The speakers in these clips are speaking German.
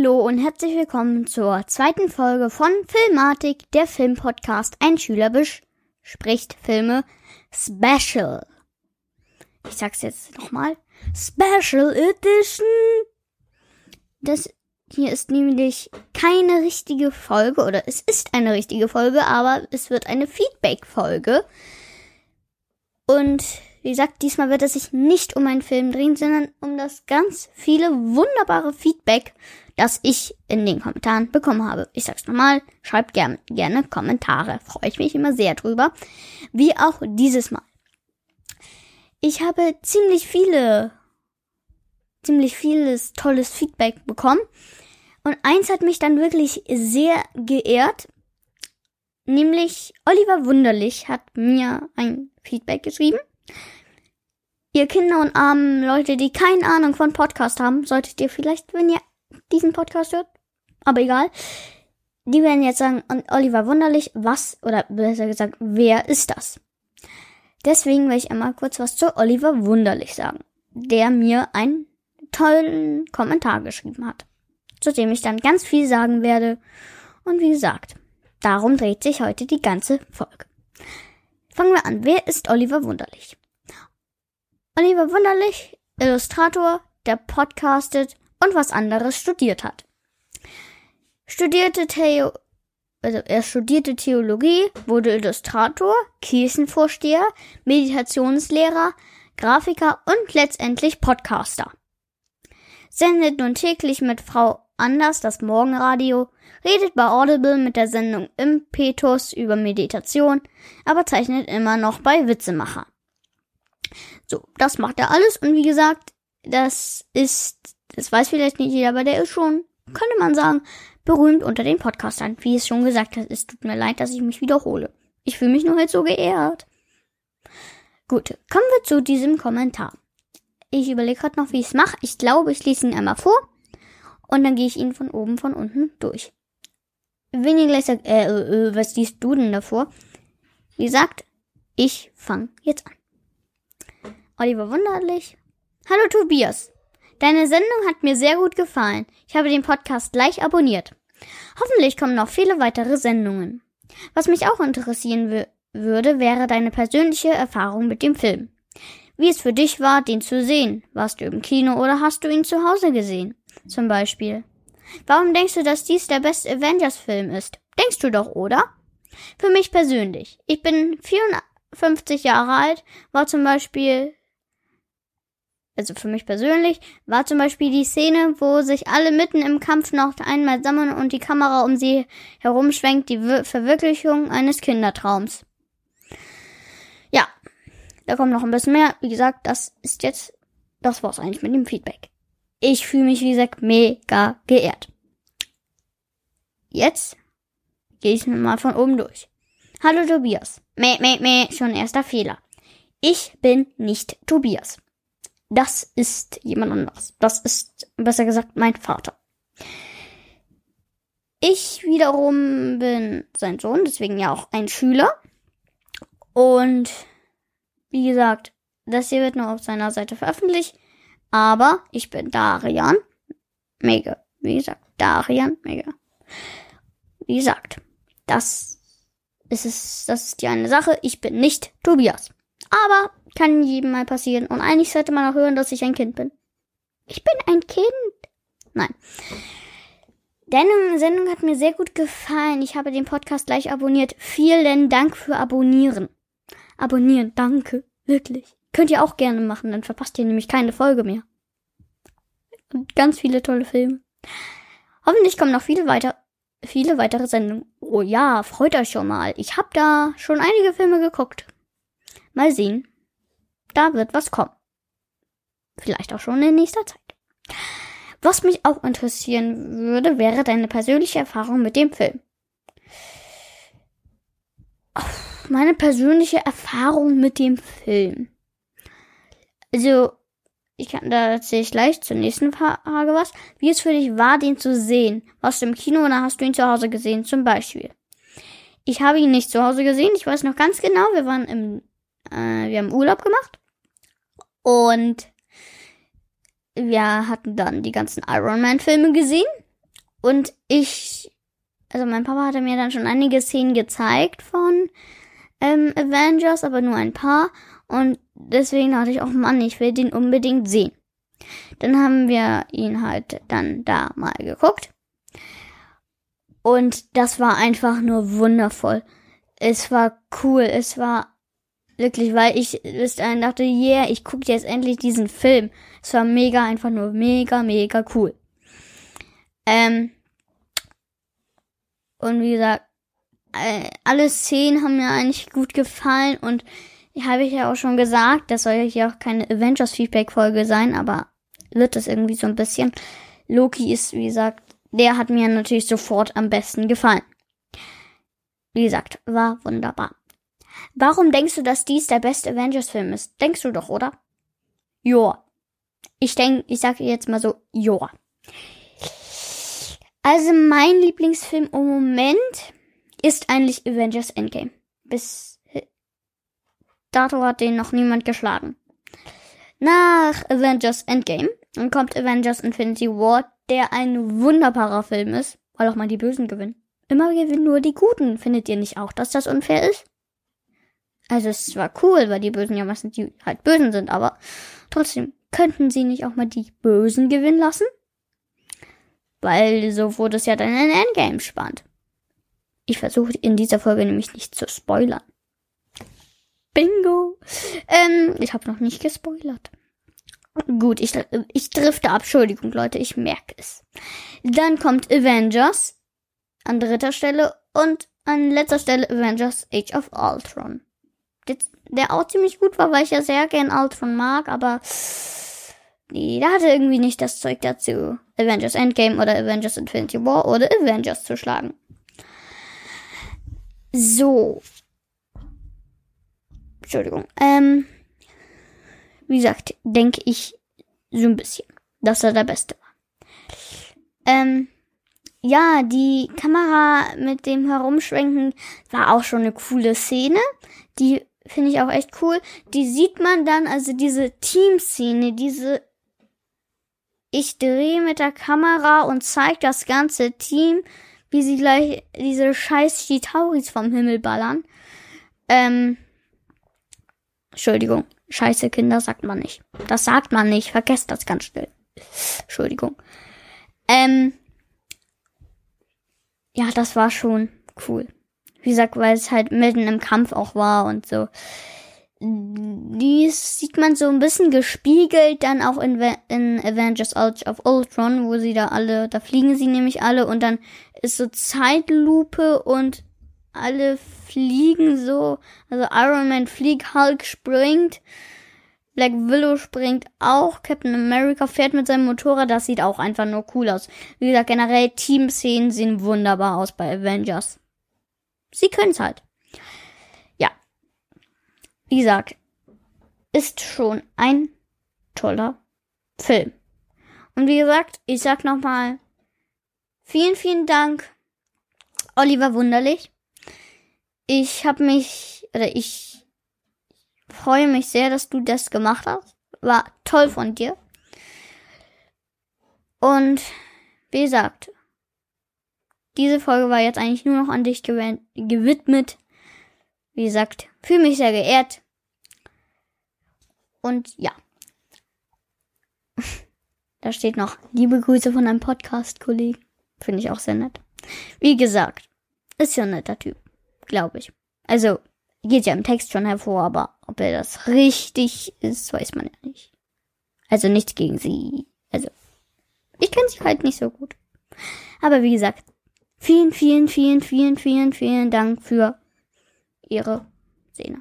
Hallo und herzlich willkommen zur zweiten Folge von Filmatik, der Filmpodcast. Ein Schüler bespricht Filme Special. Ich sag's jetzt nochmal. Special Edition. Das hier ist nämlich keine richtige Folge oder es ist eine richtige Folge, aber es wird eine Feedback-Folge. Und wie gesagt, diesmal wird es sich nicht um einen Film drehen, sondern um das ganz viele wunderbare Feedback, das ich in den Kommentaren bekommen habe. Ich sag's nochmal, schreibt gern, gerne Kommentare. Freue ich mich immer sehr drüber. Wie auch dieses Mal. Ich habe ziemlich viele, ziemlich vieles tolles Feedback bekommen. Und eins hat mich dann wirklich sehr geehrt. Nämlich Oliver Wunderlich hat mir ein Feedback geschrieben. Ihr Kinder und armen Leute, die keine Ahnung von Podcast haben, solltet ihr vielleicht, wenn ihr diesen Podcast hört, aber egal, die werden jetzt sagen, Oliver Wunderlich, was, oder besser gesagt, wer ist das? Deswegen will ich einmal kurz was zu Oliver Wunderlich sagen, der mir einen tollen Kommentar geschrieben hat, zu dem ich dann ganz viel sagen werde. Und wie gesagt, darum dreht sich heute die ganze Folge. Fangen wir an. Wer ist Oliver Wunderlich? Oliver Wunderlich, Illustrator, der podcastet und was anderes studiert hat. Studierte Theo also er studierte Theologie, wurde Illustrator, Kirchenvorsteher, Meditationslehrer, Grafiker und letztendlich Podcaster. Sendet nun täglich mit Frau Anders das Morgenradio, redet bei Audible mit der Sendung Impetus über Meditation, aber zeichnet immer noch bei Witzemacher. So, das macht er alles und wie gesagt, das ist, das weiß vielleicht nicht jeder, aber der ist schon, könnte man sagen, berühmt unter den Podcastern. Wie es schon gesagt hat, es tut mir leid, dass ich mich wiederhole. Ich fühle mich nur halt so geehrt. Gut, kommen wir zu diesem Kommentar. Ich überlege gerade noch, wie ich es mache. Ich glaube, ich lese ihn einmal vor und dann gehe ich ihn von oben, von unten durch. Wenn ihr gleich sagt, äh, äh, was liest du denn davor? Wie gesagt, ich fange jetzt an. Oliver Wunderlich. Hallo Tobias. Deine Sendung hat mir sehr gut gefallen. Ich habe den Podcast gleich abonniert. Hoffentlich kommen noch viele weitere Sendungen. Was mich auch interessieren würde, wäre deine persönliche Erfahrung mit dem Film. Wie es für dich war, den zu sehen. Warst du im Kino oder hast du ihn zu Hause gesehen? Zum Beispiel. Warum denkst du, dass dies der beste Avengers-Film ist? Denkst du doch, oder? Für mich persönlich. Ich bin 54 Jahre alt, war zum Beispiel also für mich persönlich, war zum Beispiel die Szene, wo sich alle mitten im Kampf noch einmal sammeln und die Kamera um sie herumschwenkt, die Verwirklichung eines Kindertraums. Ja, da kommt noch ein bisschen mehr. Wie gesagt, das ist jetzt, das war's eigentlich mit dem Feedback. Ich fühle mich, wie gesagt, mega geehrt. Jetzt gehe ich mal von oben durch. Hallo Tobias. Meh, meh, meh, schon erster Fehler. Ich bin nicht Tobias. Das ist jemand anderes. Das ist, besser gesagt, mein Vater. Ich wiederum bin sein Sohn, deswegen ja auch ein Schüler. Und wie gesagt, das hier wird nur auf seiner Seite veröffentlicht. Aber ich bin Darian. Mega. Wie gesagt, Darian. Mega. Wie gesagt, das ist es, das ist die eine Sache. Ich bin nicht Tobias. Aber kann jedem mal passieren. Und eigentlich sollte man auch hören, dass ich ein Kind bin. Ich bin ein Kind. Nein. Deine Sendung hat mir sehr gut gefallen. Ich habe den Podcast gleich abonniert. Vielen Dank für Abonnieren. Abonnieren, danke. Wirklich. Könnt ihr auch gerne machen, dann verpasst ihr nämlich keine Folge mehr. Und ganz viele tolle Filme. Hoffentlich kommen noch viele weiter, viele weitere Sendungen. Oh ja, freut euch schon mal. Ich habe da schon einige Filme geguckt. Mal sehen. Da wird was kommen. Vielleicht auch schon in nächster Zeit. Was mich auch interessieren würde, wäre deine persönliche Erfahrung mit dem Film. Meine persönliche Erfahrung mit dem Film. Also, ich kann, da erzähle ich gleich zur nächsten Frage was. Wie es für dich war, den zu sehen? Warst du im Kino oder hast du ihn zu Hause gesehen? Zum Beispiel. Ich habe ihn nicht zu Hause gesehen. Ich weiß noch ganz genau, wir waren im äh, wir haben Urlaub gemacht und wir hatten dann die ganzen Iron Man Filme gesehen Und ich, also mein Papa hatte mir dann schon einige Szenen gezeigt von ähm, Avengers, aber nur ein paar. Und deswegen dachte ich auch, Mann, ich will den unbedingt sehen. Dann haben wir ihn halt dann da mal geguckt. Und das war einfach nur wundervoll. Es war cool, es war wirklich, weil ich bis dahin dachte, yeah, ich gucke jetzt endlich diesen Film. Es war mega, einfach nur mega, mega cool. Ähm, und wie gesagt, äh, alle Szenen haben mir eigentlich gut gefallen und habe ich ja auch schon gesagt, das soll ja hier auch keine Avengers Feedback Folge sein, aber wird das irgendwie so ein bisschen. Loki ist, wie gesagt, der hat mir natürlich sofort am besten gefallen. Wie gesagt, war wunderbar. Warum denkst du, dass dies der beste Avengers-Film ist? Denkst du doch, oder? Joa. Ich denk, ich sage jetzt mal so, joa. Also mein Lieblingsfilm im Moment ist eigentlich Avengers Endgame. Bis dato hat den noch niemand geschlagen. Nach Avengers Endgame kommt Avengers Infinity War, der ein wunderbarer Film ist, weil auch mal die Bösen gewinnen. Immer gewinnen nur die Guten. Findet ihr nicht auch, dass das unfair ist? Also es war cool, weil die Bösen ja meistens die halt Bösen sind, aber trotzdem könnten sie nicht auch mal die Bösen gewinnen lassen? Weil so wurde es ja dann in Endgame spannend. Ich versuche in dieser Folge nämlich nicht zu spoilern. Bingo! Ähm, ich habe noch nicht gespoilert. Gut, ich, ich drifte ab. Entschuldigung, Leute, ich merke es. Dann kommt Avengers an dritter Stelle und an letzter Stelle Avengers Age of Ultron. Der auch ziemlich gut war, weil ich ja sehr gern Ultron mag, aber nee, der hatte irgendwie nicht das Zeug dazu, Avengers Endgame oder Avengers Infinity War oder Avengers zu schlagen. So. Entschuldigung. Ähm, wie gesagt, denke ich so ein bisschen, dass er der Beste war. Ähm, ja, die Kamera mit dem Herumschwenken war auch schon eine coole Szene. Die finde ich auch echt cool. Die sieht man dann, also diese Teamszene, diese ich drehe mit der Kamera und zeige das ganze Team, wie sie gleich diese scheiß Chitauris vom Himmel ballern. Ähm, Entschuldigung, scheiße Kinder sagt man nicht. Das sagt man nicht, vergesst das ganz schnell. Entschuldigung. Ähm, ja, das war schon cool. Wie gesagt, weil es halt mitten im Kampf auch war und so. Dies sieht man so ein bisschen gespiegelt dann auch in, in Avengers Age of Ultron, wo sie da alle, da fliegen sie nämlich alle und dann ist so Zeitlupe und alle fliegen so, also Iron Man fliegt, Hulk springt, Black Willow springt auch, Captain America fährt mit seinem Motorrad, das sieht auch einfach nur cool aus. Wie gesagt, generell Teamszenen sehen wunderbar aus bei Avengers. Sie können's halt. Ja. Wie gesagt, ist schon ein toller Film. Und wie gesagt, ich sag nochmal vielen, vielen Dank, Oliver Wunderlich. Ich habe mich, oder ich freue mich sehr, dass du das gemacht hast. War toll von dir. Und wie gesagt, diese Folge war jetzt eigentlich nur noch an dich gewidmet. Wie gesagt, fühle mich sehr geehrt. Und ja. da steht noch liebe Grüße von einem Podcast-Kollegen. Finde ich auch sehr nett. Wie gesagt, ist ja ein netter Typ. Glaube ich. Also, geht ja im Text schon hervor, aber ob er das richtig ist, weiß man ja nicht. Also nichts gegen sie. Also, ich kenne sie halt nicht so gut. Aber wie gesagt, Vielen, vielen, vielen, vielen, vielen, vielen Dank für Ihre Szene.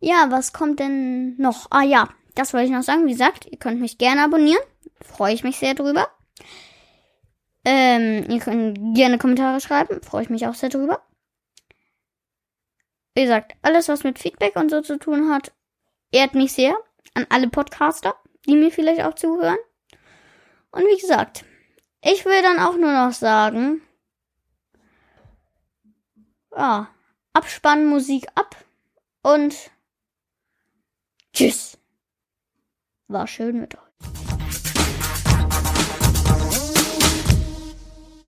Ja, was kommt denn noch? Ah ja, das wollte ich noch sagen. Wie gesagt, ihr könnt mich gerne abonnieren. Freue ich mich sehr drüber. Ähm, ihr könnt gerne Kommentare schreiben. Freue ich mich auch sehr drüber. Wie gesagt, alles, was mit Feedback und so zu tun hat, ehrt mich sehr. An alle Podcaster, die mir vielleicht auch zuhören. Und wie gesagt, ich will dann auch nur noch sagen, ja, Abspannmusik ab und tschüss. War schön mit euch.